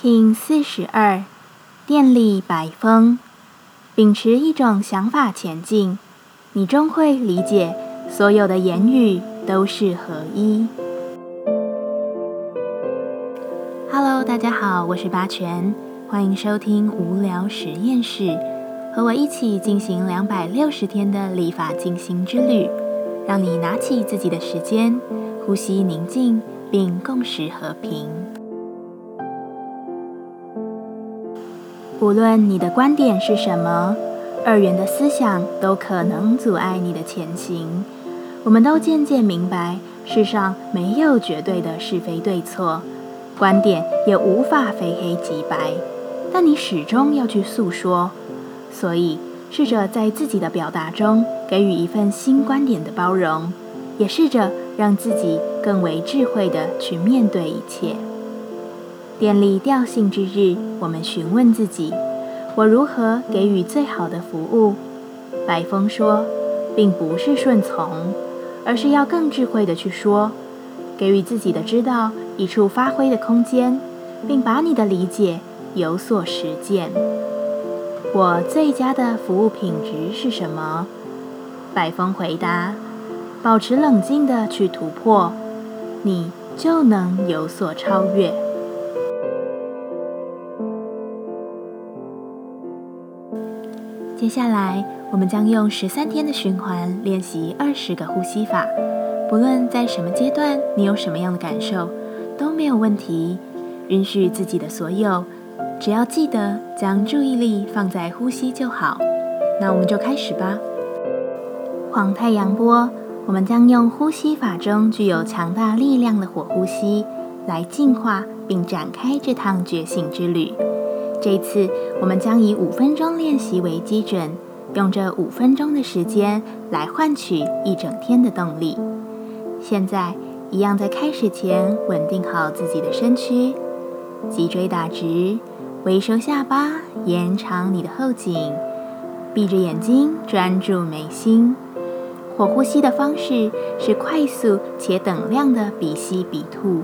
King 四十二，电力百风，秉持一种想法前进，你终会理解，所有的言语都是合一。Hello，大家好，我是八全，欢迎收听无聊实验室，和我一起进行两百六十天的立法进行之旅，让你拿起自己的时间，呼吸宁静，并共识和平。无论你的观点是什么，二元的思想都可能阻碍你的前行。我们都渐渐明白，世上没有绝对的是非对错，观点也无法非黑即白。但你始终要去诉说，所以试着在自己的表达中给予一份新观点的包容，也试着让自己更为智慧的去面对一切。电力调性之日，我们询问自己：我如何给予最好的服务？白风说，并不是顺从，而是要更智慧的去说，给予自己的知道一处发挥的空间，并把你的理解有所实践。我最佳的服务品质是什么？白风回答：保持冷静的去突破，你就能有所超越。接下来，我们将用十三天的循环练习二十个呼吸法。不论在什么阶段，你有什么样的感受，都没有问题。允许自己的所有，只要记得将注意力放在呼吸就好。那我们就开始吧。黄太阳波，我们将用呼吸法中具有强大力量的火呼吸，来净化并展开这趟觉醒之旅。这次我们将以五分钟练习为基准，用这五分钟的时间来换取一整天的动力。现在，一样在开始前稳定好自己的身躯，脊椎打直，微收下巴，延长你的后颈，闭着眼睛专注眉心。火呼吸的方式是快速且等量的鼻吸鼻吐，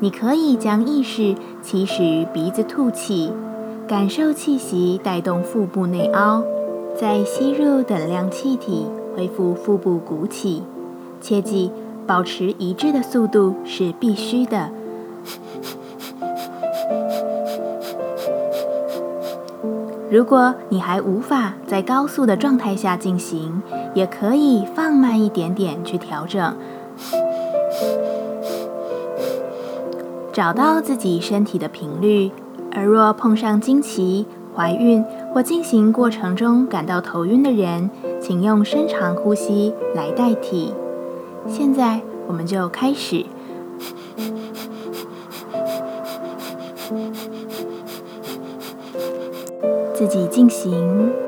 你可以将意识起始于鼻子吐气。感受气息带动腹部内凹，再吸入等量气体，恢复腹部鼓起。切记，保持一致的速度是必须的。如果你还无法在高速的状态下进行，也可以放慢一点点去调整，找到自己身体的频率。而若碰上经期、怀孕或进行过程中感到头晕的人，请用深长呼吸来代替。现在，我们就开始，自己进行。